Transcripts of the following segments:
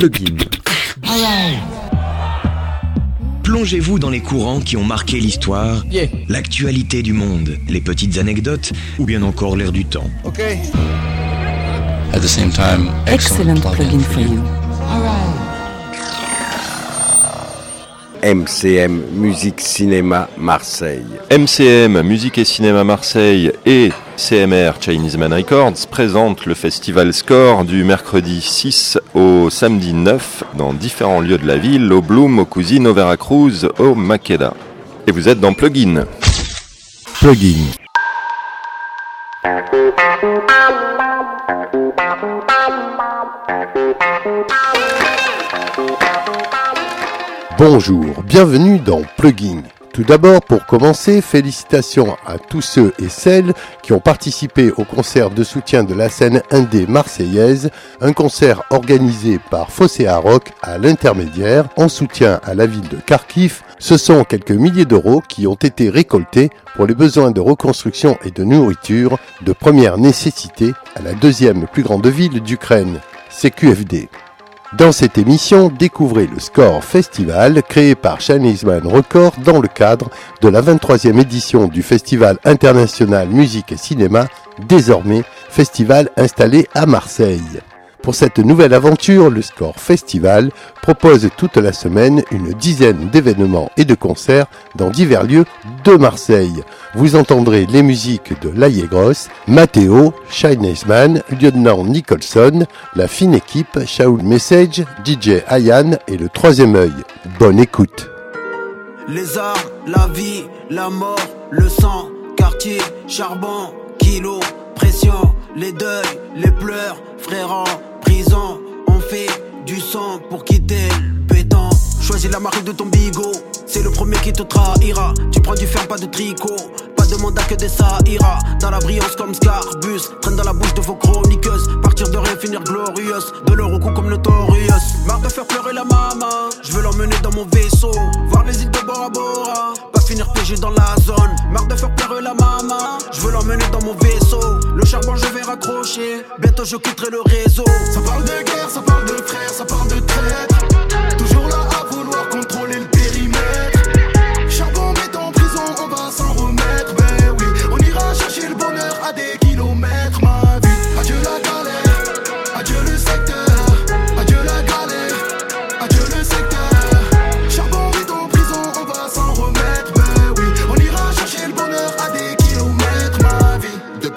Plugin. Plongez-vous dans les courants qui ont marqué l'histoire, Yeah. l'actualité du monde, les petites anecdotes ou bien encore l'air du temps. Ok. At the same time, Excellent plugin for you. MCM Musique Cinéma Marseille. MCM, Musique et Cinéma Marseille et CMR Chinese Man Records présentent le festival Score du mercredi 6 au samedi 9 dans différents lieux de la ville, au Bloom, au Cousine, au Veracruz, au Makeda. Et vous êtes dans Plugin. Plugin. Bonjour, bienvenue dans Plugin. Tout d'abord, pour commencer, félicitations à tous ceux et celles qui ont participé au concert de soutien de la scène indé marseillaise, un concert organisé par Fossé Rock à l'intermédiaire en soutien à la ville de Kharkiv. Ce sont quelques milliers d'euros qui ont été récoltés pour les besoins de reconstruction et de nourriture de première nécessité à la deuxième plus grande ville d'Ukraine, CQFD. Dans cette émission, découvrez le Score Festival créé par Chinese Man Record dans le cadre de la 23e édition du Festival international musique et cinéma, désormais festival installé à Marseille. Pour cette nouvelle aventure, le Score Festival propose toute la semaine une dizaine d'événements et de concerts dans divers lieux de Marseille. Vous entendrez les musiques de Laïe-Grosse, Matteo, Chinese Man, Lieutenant Nicholson, la fine équipe, Shaul Message, DJ Ayan et le troisième œil. Bonne écoute. Les armes, la vie, la mort, le sang, quartier, charbon, kilo, pression, les deuils, les pleurs, pour quitter le. Choisis la marque de ton bigot, c'est le premier qui te trahira. Tu prends du fer, pas de tricot. Pas de mandat que des ça ira. Dans la brillance comme Scarbus, traîne dans la bouche de vos chroniqueuses. Partir de rien, finir glorieuse. De leur comme Notorious. Marre de faire pleurer la maman, je veux l'emmener dans mon vaisseau. Voir les îles de Bora Bora, pas finir piégé dans la zone. Marre de faire pleurer la maman, je veux l'emmener dans mon vaisseau. Le charbon, je vais raccrocher. Bientôt, je quitterai le réseau. Ça parle de guerre, ça parle de frères, ça parle de traître.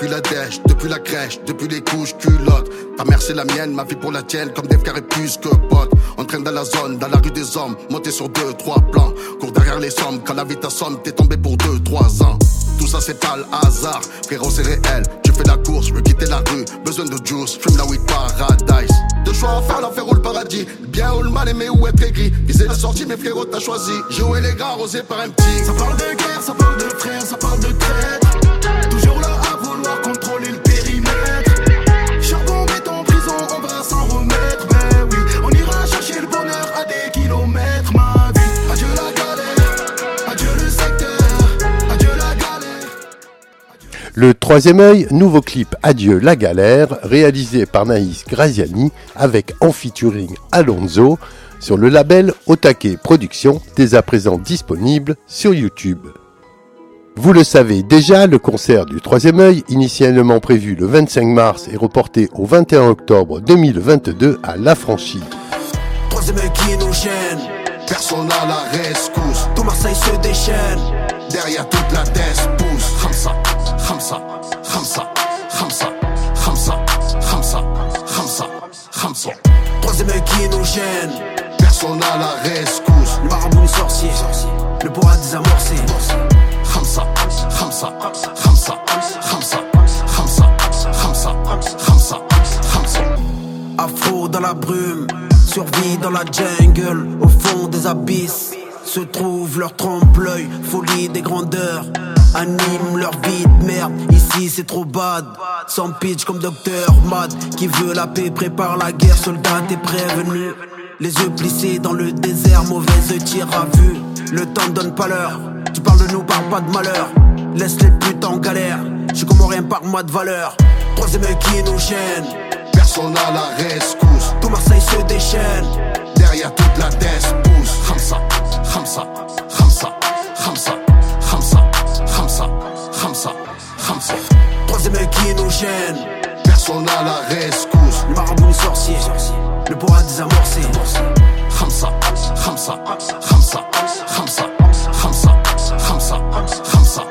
Depuis la dèche, depuis la crèche, depuis les couches culottes. Ta mère c'est la mienne, ma vie pour la tienne, comme des et plus que potes. On traîne dans la zone, dans la rue des hommes, monté sur deux, trois plans. Cours derrière les sommes, quand la vie t'assomme, t'es tombé pour deux, trois ans. Tout ça c'est pas le hasard, frérot c'est réel. Tu fais la course, je veux quitter la rue, besoin de juice, fume la weed paradise. Deux choix à faire, l'enfer ou le paradis. Bien ou le mal, aimer ou être aigri. Viser la sortie, mes frérots t'as choisi. Jouer les gars, arrosé par un petit. Ça parle de guerre, ça parle de frères, ça parle de traître. Le troisième œil, nouveau clip Adieu la galère, réalisé par Naïs Graziani avec en featuring Alonso sur le label Otake Productions, dès à présent disponible sur YouTube. Vous le savez déjà, le concert du Troisième œil, initialement prévu le 25 mars et reporté au 21 octobre 2022 à La Franchie. Troisième œil qui. Personne la rescousse. Ramsa, Ramsa, Ramsa, Ramsa, Ramsa, Ramsa, Ramsa. Troisième œil qui nous gêne. Personne à la rescousse. Le marabout les sorciers. Le bois désamorcé. Afro dans la brume. Survie dans la jungle. Au fond des abysses. Se trouve leur trompe-l'œil. Folie des grandeurs. Anime leur vie de merde. Ici c'est trop bad. Sans pitch comme Docteur Mad. Qui veut la paix prépare la guerre. Soldat t'es prévenu. Les yeux plissés dans le désert. Mauvaise tir à vue. Le temps donne pas l'heure. Tu parles de nous, parle pas de malheur. Laisse les putes en galère. Je comme rien par moi de valeur. Troisième œil qui nous gêne. Personne à la rescousse. Tout Marseille se déchaîne. خمسة خمسة خمسة خمسة خمسة خمسة خمسة Troisième équinogène Personne à la rescousse Le marabout les sorciers Le bois désamorcé خمسة خمسة خمسة خمسة خمسة خمسة خمسة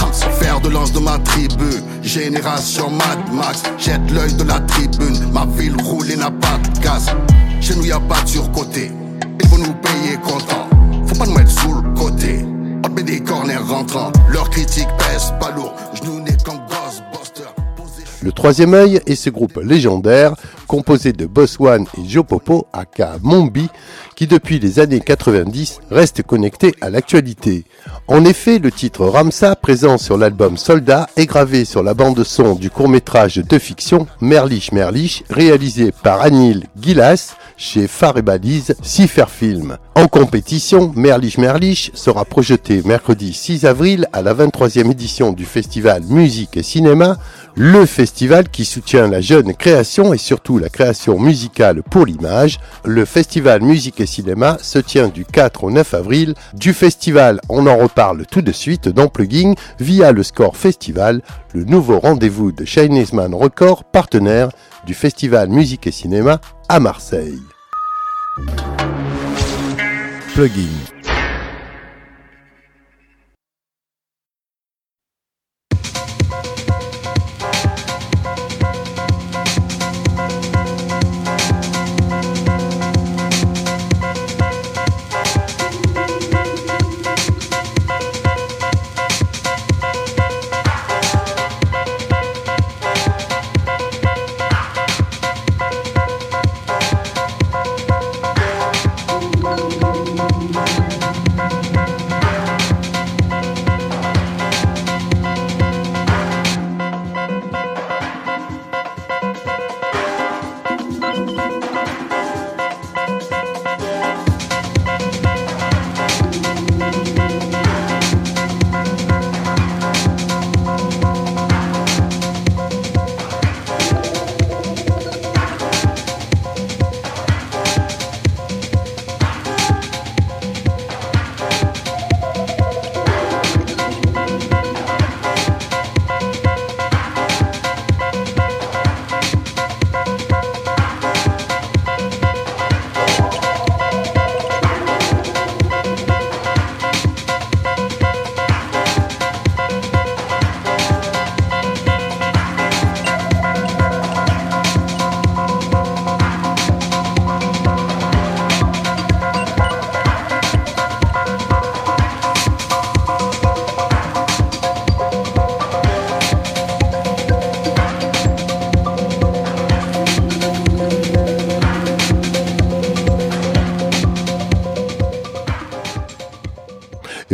خمسة Faire de l'ange de ma tribu Génération Mad Max Jette l'œil de la tribune Ma ville roule et n'a pas de gaz Chez nous y a pas de surcoté Ils vont nous payer content le troisième œil est ce groupe légendaire composé de Boss One et Joe Popo, aka Mombi, qui depuis les années 90 reste connecté à l'actualité. En effet, le titre Ramsa, présent sur l'album Soldat, est gravé sur la bande son du court-métrage de fiction Merlich Merlich, réalisé par Anil Gilas chez Phare et Film. En compétition, Merlich Merlich sera projeté mercredi 6 avril à la 23e édition du festival Musique et Cinéma, le festival qui soutient la jeune création et surtout la création musicale pour l'image. Le festival Musique et Cinéma se tient du 4 au 9 avril. Du festival, on en reparle tout de suite dans Plugin via le Score Festival, le nouveau rendez-vous de Chinese Man Record, partenaire du festival Musique et Cinéma à Marseille. Plugin.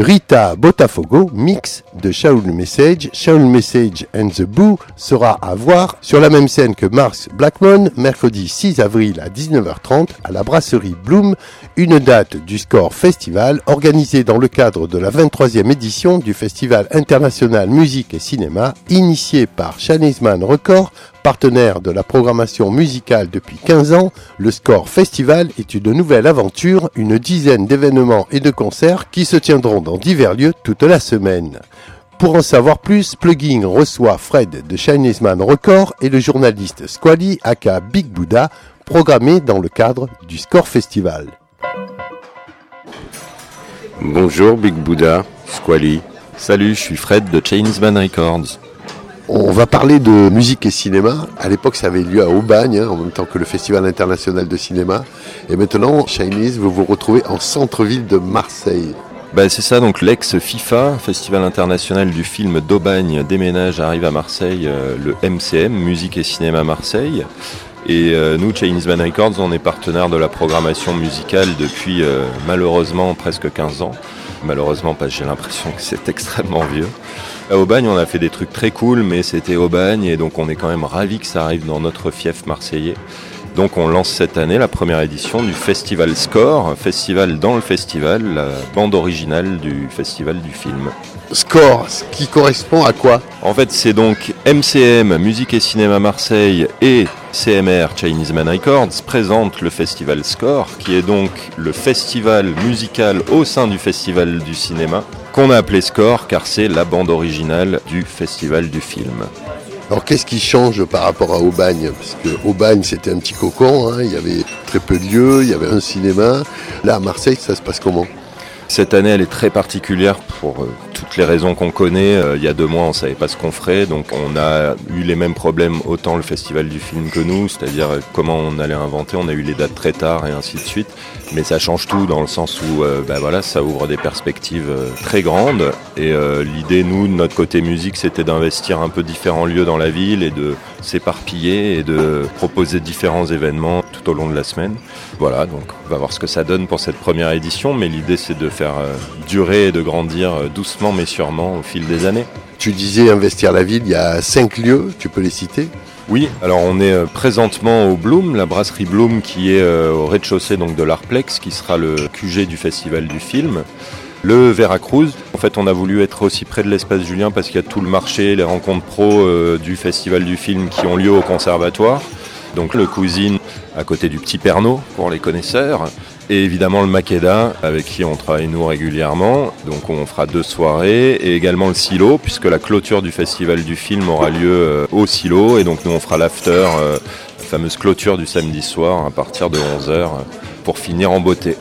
Rita Botafogo, mix de Shaul Message, Shaul Message and the Boo sera à voir sur la même scène que Mars Blackmon, mercredi 6 avril à 19h30 à la brasserie Bloom, une date du Score Festival organisée dans le cadre de la 23e édition du Festival international musique et cinéma, initié par Chanisman Record, partenaire de la programmation musicale depuis 15 ans, le Score Festival est une nouvelle aventure, une dizaine d'événements et de concerts qui se tiendront dans divers lieux toute la semaine. Pour en savoir plus, Plugin reçoit Fred de Chinese Man Record et le journaliste Squally aka Big Buddha, programmé dans le cadre du Score Festival. Bonjour Big Buddha, Squally. Salut, je suis Fred de Chinese Man Records. On va parler de musique et cinéma. À l'époque, ça avait lieu à Aubagne, hein, en même temps que le Festival international de cinéma. Et maintenant, Chinese, vous vous retrouvez en centre-ville de Marseille. Bah, c'est ça, donc l'ex-FIFA, Festival international du film d'Aubagne, déménage, arrive à Marseille, euh, le MCM, Musique et Cinéma Marseille. Et euh, nous, Chinese Man Records, on est partenaire de la programmation musicale depuis euh, malheureusement presque 15 ans. Malheureusement, parce que j'ai l'impression que c'est extrêmement vieux. À Aubagne, on a fait des trucs très cool, mais c'était Aubagne, et donc on est quand même ravis que ça arrive dans notre fief marseillais. Donc on lance cette année la première édition du Festival Score, festival dans le festival, la bande originale du festival du film. Score, ce qui correspond à quoi? En fait, c'est donc MCM, Musique et Cinéma Marseille, et CMR, Chinese Man Records, présentent le Festival Score, qui est donc le festival musical au sein du Festival du cinéma, qu'on a appelé Score car c'est la bande originale du Festival du film. Alors qu'est-ce qui change par rapport à Aubagne? Parce que Aubagne c'était un petit cocon, hein, il y avait très peu de lieux, il y avait un cinéma. Là, à Marseille, ça se passe comment? Cette année, elle est très particulière pour euh, toutes les raisons qu'on connaît. Euh, il y a deux mois, on savait pas ce qu'on ferait, donc on a eu les mêmes problèmes autant le festival du film que nous, c'est-à-dire euh, comment on allait inventer. On a eu les dates très tard et ainsi de suite. Mais ça change tout dans le sens où, ben voilà, ça ouvre des perspectives très grandes. Et l'idée, nous, de notre côté musique, c'était d'investir un peu différents lieux dans la ville et de s'éparpiller et de proposer différents événements tout au long de la semaine. Voilà, donc on va voir ce que ça donne pour cette première édition, mais l'idée c'est de faire euh, durer et de grandir euh, doucement mais sûrement au fil des années. Tu disais investir la ville, il y a cinq lieux, tu peux les citer? Oui, alors on est euh, présentement au Bloom, la brasserie Bloom qui est au rez-de-chaussée donc de l'Arplex, qui sera le QG du festival du film. Le Veracruz, en fait on a voulu être aussi près de l'espace Julien parce qu'il y a tout le marché, les rencontres pro du festival du film qui ont lieu au conservatoire. Donc le Cousine à côté du Petit Pernod pour les connaisseurs. Et évidemment le Makeda avec qui on travaille nous régulièrement. Donc on fera deux soirées. Et également le Silo puisque la clôture du festival du film aura lieu euh, au Silo. Et donc nous on fera l'after, euh, la fameuse clôture du samedi soir à partir de 11h euh, pour finir en beauté.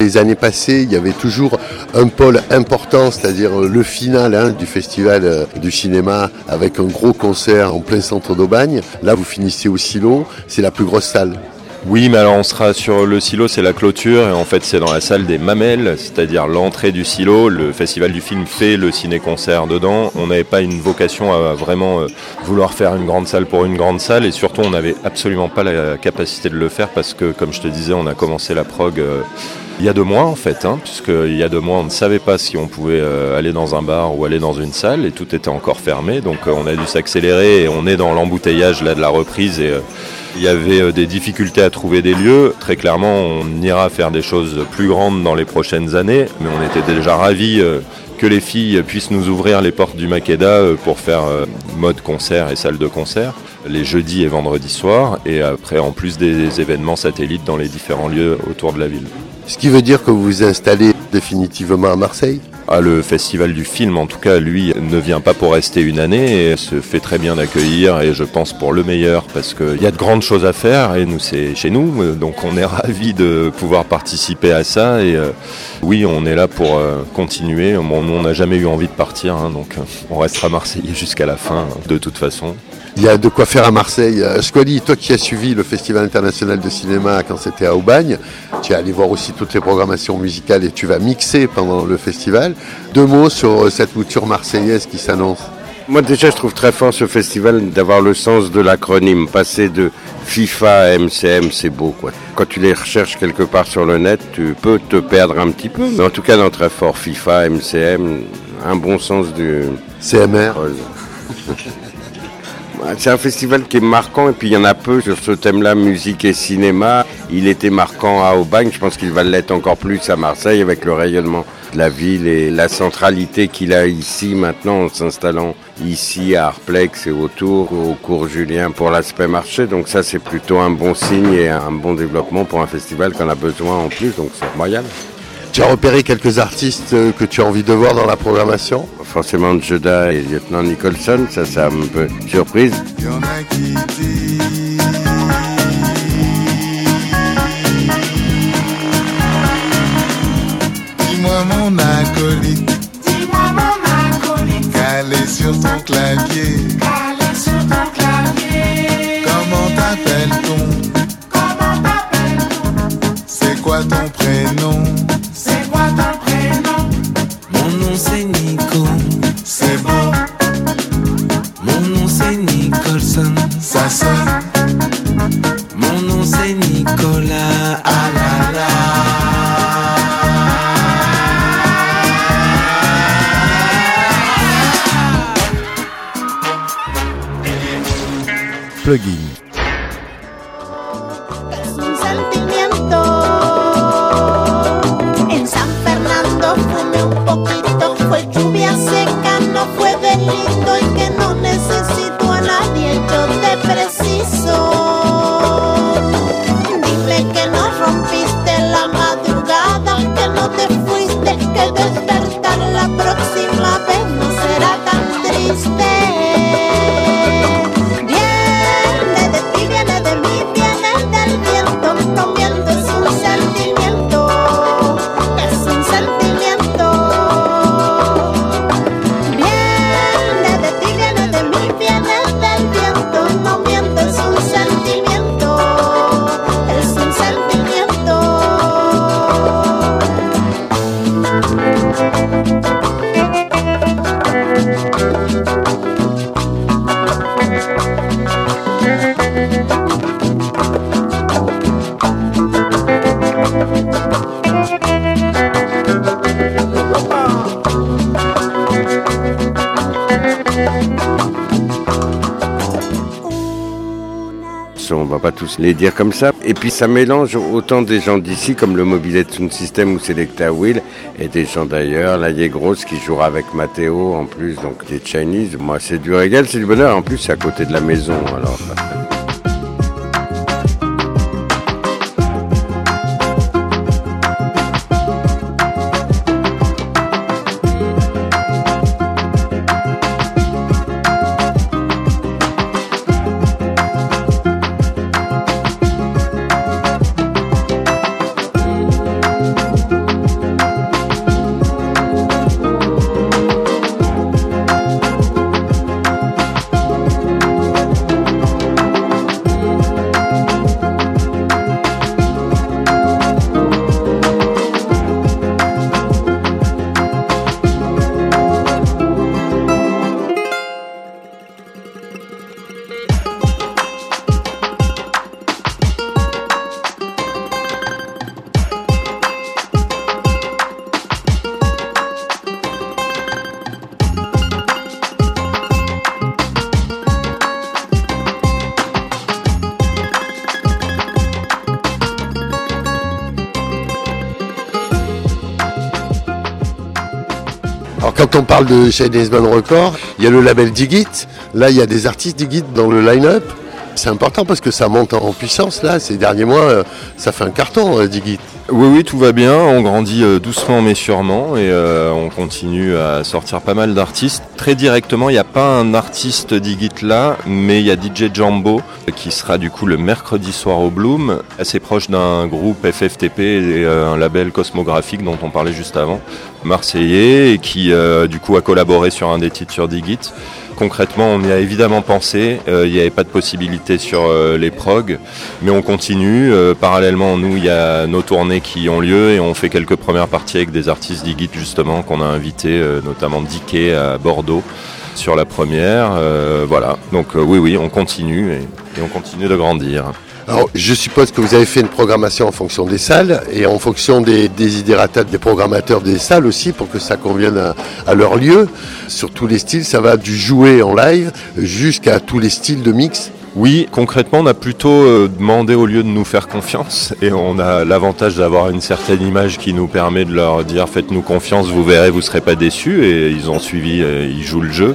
Les années passées, il y avait toujours un pôle important, c'est-à-dire le final hein, du festival euh, du cinéma avec un gros concert en plein centre d'Aubagne. Là, vous finissez au silo, c'est la plus grosse salle. Oui, mais alors on sera sur le silo, c'est la clôture, et en fait c'est dans la salle des Mamelles, c'est-à-dire l'entrée du silo. Le festival du film fait le ciné-concert dedans. On n'avait pas une vocation à vraiment euh, vouloir faire une grande salle pour une grande salle, et surtout on n'avait absolument pas la capacité de le faire parce que, comme je te disais, on a commencé la prog. Il y a deux mois en fait, hein, puisqu'il y a deux mois on ne savait pas si on pouvait euh, aller dans un bar ou aller dans une salle et tout était encore fermé, donc euh, on a dû s'accélérer et on est dans l'embouteillage là de la reprise et euh, il y avait des difficultés à trouver des lieux. Très clairement, on ira faire des choses plus grandes dans les prochaines années, mais on était déjà ravis que les filles puissent nous ouvrir les portes du Makeda pour faire mode concert et salle de concert les jeudis et vendredis soirs et après en plus des événements satellites dans les différents lieux autour de la ville. Ce qui veut dire que vous vous installez définitivement à Marseille? Ah, le festival du film, en tout cas, lui, ne vient pas pour rester une année et se fait très bien accueillir et je pense pour le meilleur parce qu'il y a de grandes choses à faire et nous, c'est chez nous. Donc, on est ravis de pouvoir participer à ça et euh, oui, on est là pour euh, continuer. Bon, nous, on n'a jamais eu envie de partir, hein, donc euh, on restera Marseillais jusqu'à la fin, de toute façon. Il y a de quoi faire à Marseille. Euh, Squally, toi qui as suivi le Festival international de cinéma quand c'était à Aubagne, tu es allé voir aussi toutes les programmations musicales et tu vas mixer pendant le festival. Deux mots sur euh, cette mouture marseillaise qui s'annonce. Moi déjà je trouve très fort ce festival d'avoir le sens de l'acronyme. Passer de FIFA à MCM c'est beau quoi. Quand tu les recherches quelque part sur le net tu peux te perdre un petit peu. Mais en tout cas dans très fort FIFA, MCM, un bon sens du... CMR C'est un festival qui est marquant et puis il y en a peu sur ce thème-là, musique et cinéma. Il était marquant à Aubagne, je pense qu'il va l'être encore plus à Marseille avec le rayonnement de la ville et la centralité qu'il a ici maintenant en s'installant ici à Arplex et autour au cours Julien pour l'aspect marché. Donc ça c'est plutôt un bon signe et un bon développement pour un festival qu'on a besoin en plus, donc c'est royal. Tu as repéré quelques artistes euh, que tu as envie de voir dans la programmation? Forcément Judah et Lieutenant Nicholson, ça, ça un peu surprise. Dis-moi mon acolyte, dis-moi mon acolyte, calé sur ton clavier, calé sur ton clavier. Comment t'appelles-t-on? Comment t'appelles-t-on? C'est quoi ton prénom? Mon nom c'est Nicolas. Ah là là. Plugin. Viene de ti, viene de mí, les dire comme ça. Et puis ça mélange autant des gens d'ici, comme le Mobilet Sound System ou Selecta Will, et des gens d'ailleurs, la Grosse qui jouera avec Matteo en plus, donc des Chinese. Moi, c'est du régal, c'est du bonheur. En plus, c'est à côté de la maison, alors. Alors quand on parle de Chinese Man Record, il y a le label Digit. Là, il y a des artistes Digit dans le line-up. C'est important parce que ça monte en puissance là. Ces derniers mois, euh, ça fait un carton euh, Digit. Oui, oui, tout va bien. On grandit euh, doucement mais sûrement et euh, on continue à sortir pas mal d'artistes. Très directement, il n'y a pas un artiste Digit là, mais il y a DJ Jumbo qui sera du coup le mercredi soir au Bloom, assez proche d'un groupe FFTP et euh, un label cosmographique dont on parlait juste avant, marseillais, et qui euh, du coup a collaboré sur un des titres sur Digit. Concrètement, on y a évidemment pensé. Euh, il n'y avait pas de possibilité sur euh, les prog, mais on continue. Euh, parallèlement, nous, il y a nos tournées qui ont lieu et on fait quelques premières parties avec des artistes d'Igit justement qu'on a invités, notamment Dickey à Bordeaux sur la première. Voilà. Donc oui, oui, on continue et on continue de grandir. Alors, je suppose que vous avez fait une programmation en fonction des salles et en fonction des désidératas des programmateurs des salles aussi pour que ça convienne à, à leur lieu. Sur tous les styles, ça va du jouer en live jusqu'à tous les styles de mix. Oui, concrètement, on a plutôt euh, demandé au lieu de nous faire confiance et on a l'avantage d'avoir une certaine image qui nous permet de leur dire faites-nous confiance, vous verrez, vous serez pas déçus et ils ont suivi, euh, ils jouent le jeu,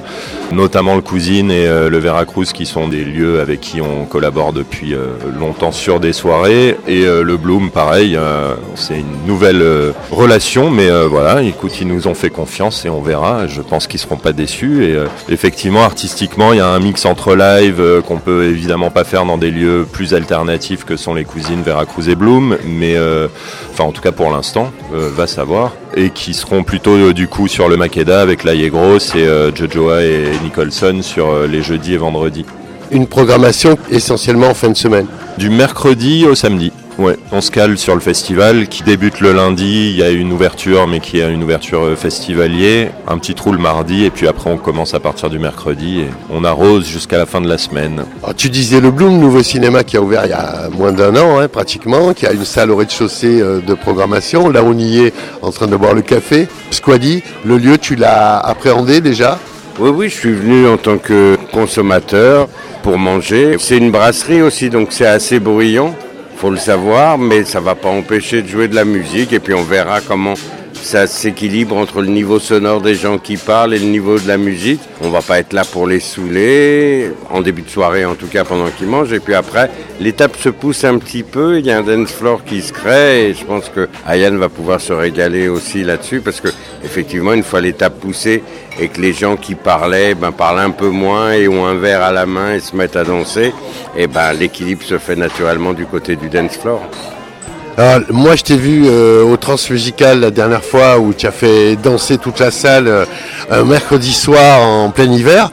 notamment le Cousine et euh, le Veracruz qui sont des lieux avec qui on collabore depuis longtemps sur des soirées. Et le Bloom pareil, c'est une nouvelle relation mais voilà, écoute, ils nous ont fait confiance et on verra, je pense qu'ils seront pas déçus et effectivement artistiquement, il y a un mix entre live qu'on peut évidemment pas faire dans des lieux plus alternatifs que sont les cousines Veracruz et Bloom, mais euh, enfin en tout cas pour l'instant, euh, va savoir, et qui seront plutôt euh, du coup sur le Makeda avec La Gross et Jojoa et Nicholson sur les jeudis et vendredis. Une programmation essentiellement en fin de semaine. Du mercredi au samedi. Ouais, on se cale sur le festival qui débute le lundi, il y a une ouverture mais qui est une ouverture euh, festivalier, un petit trou le mardi et puis après on commence à partir du mercredi et on arrose jusqu'à la fin de la semaine. Alors, tu disais le Bloom, nouveau cinéma qui a ouvert il y a moins d'un an hein, pratiquement, qui a une salle au rez-de-chaussée euh, de programmation. Là, on y est en train de boire le café. Squadi, le lieu, tu l'as appréhendé déjà? Oui, oui, je suis venu en tant que consommateur pour manger. C'est une brasserie aussi, donc c'est assez bruyant, faut le savoir, mais ça va pas empêcher de jouer de la musique et puis on verra comment ça s'équilibre entre le niveau sonore des gens qui parlent et le niveau de la musique. On va pas être là pour les saouler, en début de soirée en tout cas pendant qu'ils mangent. Et puis après, l'étape se pousse un petit peu, il y a un dance floor qui se crée et je pense que Ayane va pouvoir se régaler aussi là-dessus parce que effectivement, une fois l'étape poussée et que les gens qui parlaient ben, parlent un peu moins et ont un verre à la main et se mettent à danser, ben l'équilibre se fait naturellement du côté du dance floor. Alors, moi, je t'ai vu euh, au Transmusical la dernière fois où tu as fait danser toute la salle euh, un mercredi soir en plein hiver.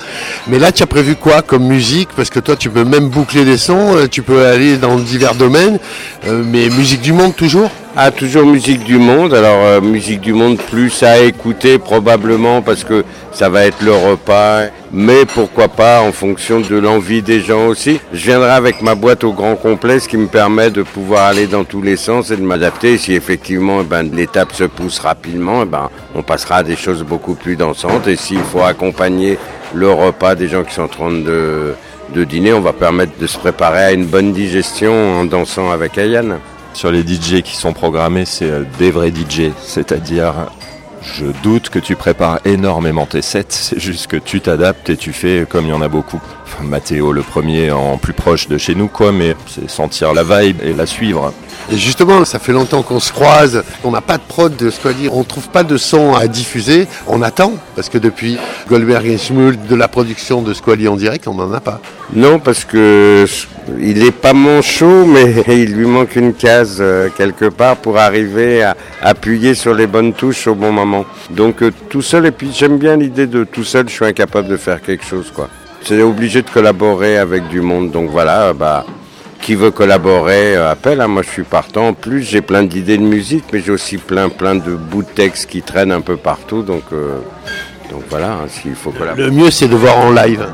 Mais là, tu as prévu quoi comme musique? Parce que toi, tu peux même boucler les sons, euh, tu peux aller dans divers domaines. Euh, mais musique du monde toujours? Ah, toujours musique du monde. Alors, euh, musique du monde plus à écouter probablement parce que ça va être le repas. Mais pourquoi pas en fonction de l'envie des gens aussi. Je viendrai avec ma boîte au grand complet, ce qui me permet de pouvoir aller dans tous les sens et de m'adapter. Si effectivement eh ben, l'étape se pousse rapidement, eh ben, on passera à des choses beaucoup plus dansantes. Et s'il faut accompagner le repas des gens qui sont en train de de dîner, on va permettre de se préparer à une bonne digestion en dansant avec Ayane. Sur les DJ qui sont programmés, c'est euh, des vrais DJ, c'est-à-dire je doute que tu prépares énormément tes sets, c'est juste que tu t'adaptes et tu fais comme il y en a beaucoup. Enfin, Mathéo le premier en plus proche de chez nous quoi, mais c'est sentir la vibe et la suivre. Et justement, ça fait longtemps qu'on se croise, on n'a pas de prod de Squally, on trouve pas de son à diffuser, on attend, parce que depuis Goldberg et Schmult de la production de Squally en direct, on n'en a pas. Non, parce que il est pas manchot, mais il lui manque une case euh, quelque part pour arriver à appuyer sur les bonnes touches au bon moment. Donc euh, tout seul, et puis j'aime bien l'idée de tout seul, je suis incapable de faire quelque chose, quoi. C'est obligé de collaborer avec du monde, donc voilà, bah, qui veut collaborer, euh, appelle, hein, moi je suis partant. En plus, j'ai plein d'idées de musique, mais j'ai aussi plein, plein de bouts de texte qui traînent un peu partout, donc, donc voilà, hein, s'il faut collaborer. Le mieux, c'est de voir en live.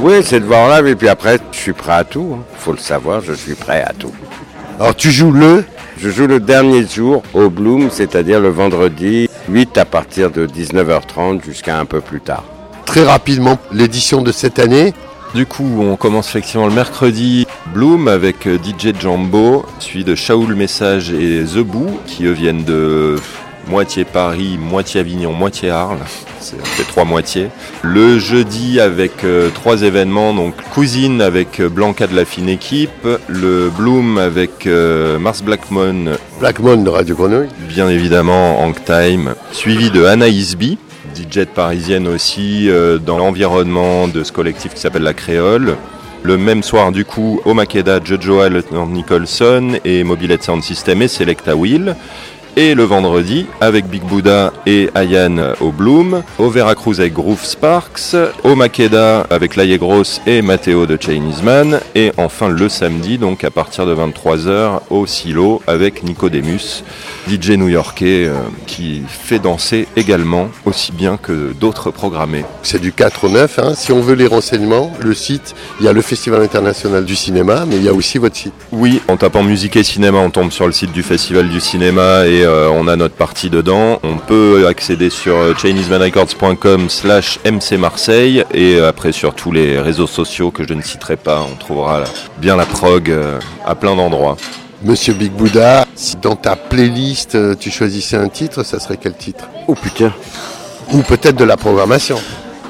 Oui, c'est de voir en live, et puis après, je suis prêt à tout. hein. Faut le savoir, je suis prêt à tout. Alors tu joues le? Je joue le dernier jour au Bloom, c'est-à-dire le vendredi 8 à partir de 19h30 jusqu'à un peu plus tard. très rapidement l'édition de cette année. Du coup, on commence effectivement le mercredi Bloom avec euh, DJ Jumbo, suivi de Shaoul Message et The Boo, qui eux viennent de moitié Paris, moitié Avignon, moitié Arles. C'est fait trois moitiés. Le jeudi avec euh, trois événements, donc Cousine avec euh, Blanca de la fine équipe, le Bloom avec euh, Mars Blackmon, Blackmon de Radio Grenouille. bien évidemment Hank Time, suivi de Anaïs B, DJ parisienne aussi, euh, dans l'environnement de ce collectif qui s'appelle La Créole. Le même soir, du coup, au Makeda, Jojo Lieutenant Nicholson et Mobilette Sound System et Selecta Will. Et le vendredi, avec Big Buddha et Ayan au Bloom, au Veracruz avec Groove Sparks, au Makeda avec Laye Gross et Matteo de Chinese Man, et enfin le samedi, donc à partir de 23h, au Silo avec Nicodemus, DJ new-yorkais euh, qui fait danser également, aussi bien que d'autres programmés. C'est du 4 au 9. hein. Si on veut les renseignements, le site, il y a le Festival international du cinéma, mais il y a aussi votre site. Oui, en tapant musique et cinéma, on tombe sur le site du Festival du cinéma et euh, on a notre partie dedans. On peut accéder sur euh, chinesemanrecords.com slash MC Marseille et euh, après sur tous les réseaux sociaux que je ne citerai pas, on trouvera bien la prog euh, à plein d'endroits. Monsieur Big Buddha, si dans ta playlist tu choisissais un titre, ça serait quel titre? Oh putain Ou peut-être de la programmation.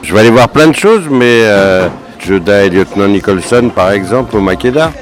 Je vais aller voir plein de choses, mais euh, Joda et Lieutenant Nicholson, par exemple, au Makeda.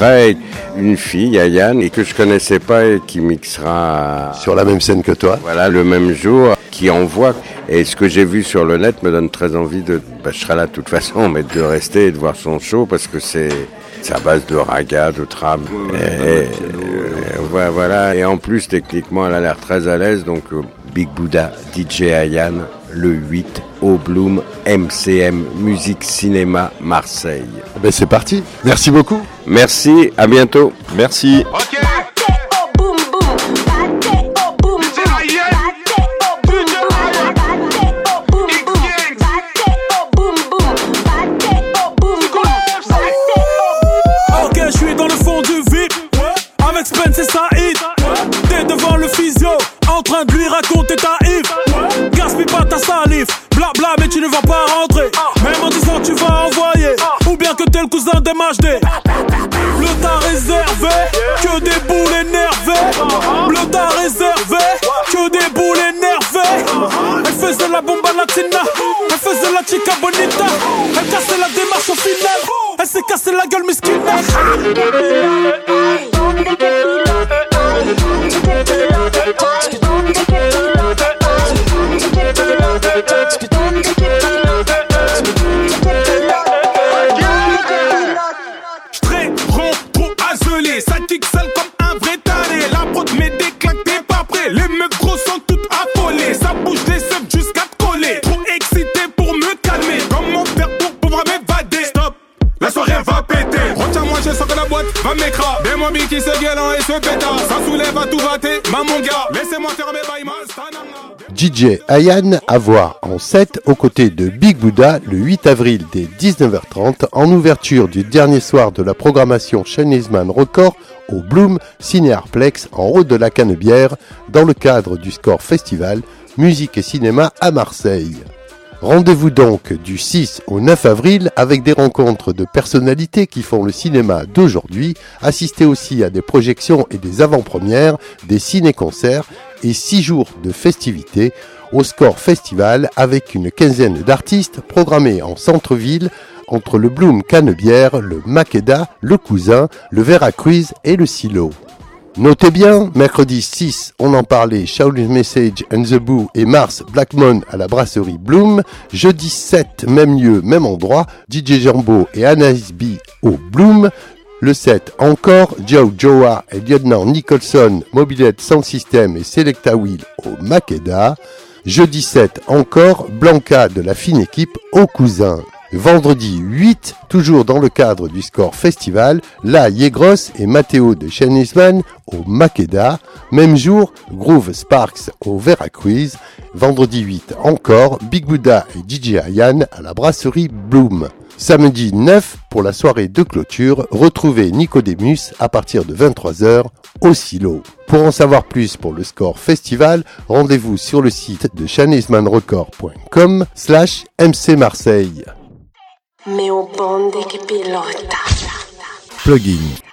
Après, une fille, Ayane, et que je connaissais pas et qui mixera Sur la même scène que toi. voilà, le même jour, qui envoie. Et ce que j'ai vu sur le net me donne très envie de. Bah, je serai là de toute façon, mais de rester et de voir son show parce que c'est. À base de raga, de tram. et, euh, voilà, voilà. Et en plus, techniquement, elle a l'air très à l'aise. Donc, euh, Big Buddha, DJ Ayane, le 8 au Bloom, MCM, Musique Cinéma, Marseille. Eh Ben c'est parti. Merci beaucoup. Merci, à bientôt. Merci. Salive. Blabla, mais tu ne vas pas rentrer. Même en disant tu vas envoyer. Ou bien que t'es le cousin des MHD. Le tas réservé. Que des boules énervées. Le tas réservé. Que des boules énervées. Elle faisait la bomba latina. Elle faisait la chica bonita. Elle cassait la démarche au final. Elle s'est cassée la gueule, miskina. DJ Ayan à voir en 7 aux côtés de Big Buddha le 8 avril dès 19h30 en ouverture du dernier soir de la programmation Chinese-Man Record au Bloom Cinéarplex en route de la Canebière dans le cadre du Score Festival Musique et Cinéma à Marseille. Rendez-vous donc du 6 au 9 avril avec des rencontres de personnalités qui font le cinéma d'aujourd'hui, assistez aussi à des projections et des avant-premières, des ciné-concerts et 6 jours de festivités au Score Festival avec une quinzaine d'artistes programmés en centre-ville entre le Bloom Canebière, le Makeda, le Cousin, le Veracruz et le Silo. Notez bien, mercredi 6, on en parlait, Shaolin Message and the Boo et Mars Blackmon à la brasserie Bloom. Jeudi 7, même lieu, même endroit, DJ Jambo et Anaïs B au Bloom. Le 7, encore, Joe Joa et Lieutenant Nicholson, Mobilette Sound System et Selecta Wheel au Makeda. Jeudi 7, encore, Blanca de la fine équipe au Cousin. Vendredi 8, toujours dans le cadre du Score Festival, La Yegros et Matteo de Chenisman au Makeda. Même jour, Groove Sparks au Veracruz. Vendredi 8, encore, Big Buddha et DJ Ayan à la brasserie Bloom. Samedi 9, pour la soirée de clôture, retrouvez Nicodemus à partir de 23h au Silo. Pour en savoir plus pour le Score Festival, rendez-vous sur le site de chanismanrecord.com slash MC Meu bonde che pilota. Plugin.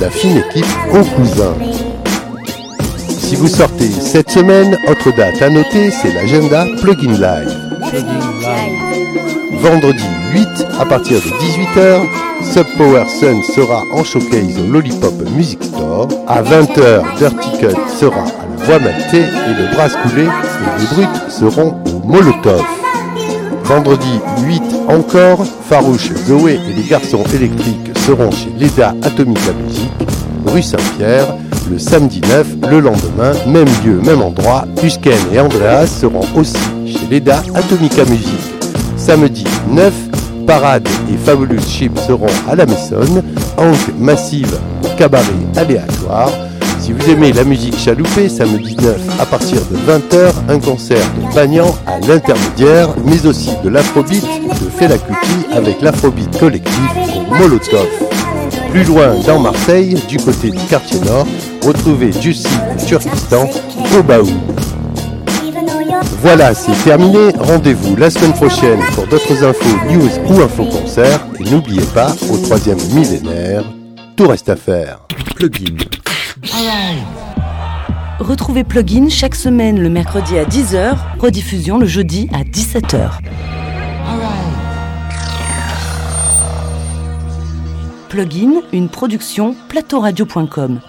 7, la fine équipe au Cousin. Si vous sortez cette semaine, autre date à noter, c'est l'agenda Plugin Live. Vendredi 8, à partir de 18h, Sub Power Sun sera en showcase au Lollipop Music Store. À 20h, Dirty Cut sera à la Voix Maltais et le Brass Coulé et les Brutes seront au Molotov. Vendredi 8 encore, Farouche, Zoé et les garçons électriques seront chez Leda Atomica Music, rue Saint-Pierre. Le samedi 9, le lendemain, même lieu, même endroit, Husken et Andreas seront aussi chez Leda Atomica Music. Samedi 9, Parade et Fabulous Chip seront à la Maison. Hank Massive, cabaret aléatoire. Si vous aimez la musique chaloupée, samedi 9 à partir de 20h, un concert de Bagnan à l'intermédiaire, mais aussi de l'afrobeat de Fela Kuti avec l'afrobeat collectif Molotov. Plus loin dans Marseille, du côté du quartier nord, retrouvez Jussi et Turkistan au Baou. Voilà, c'est terminé. Rendez-vous la semaine prochaine pour d'autres infos, news ou infos concerts. Et n'oubliez pas, au troisième millénaire, tout reste à faire. Retrouvez Plugin chaque semaine le mercredi à 10h, rediffusion le jeudi à 17h. Plugin, une production plateauradio.com.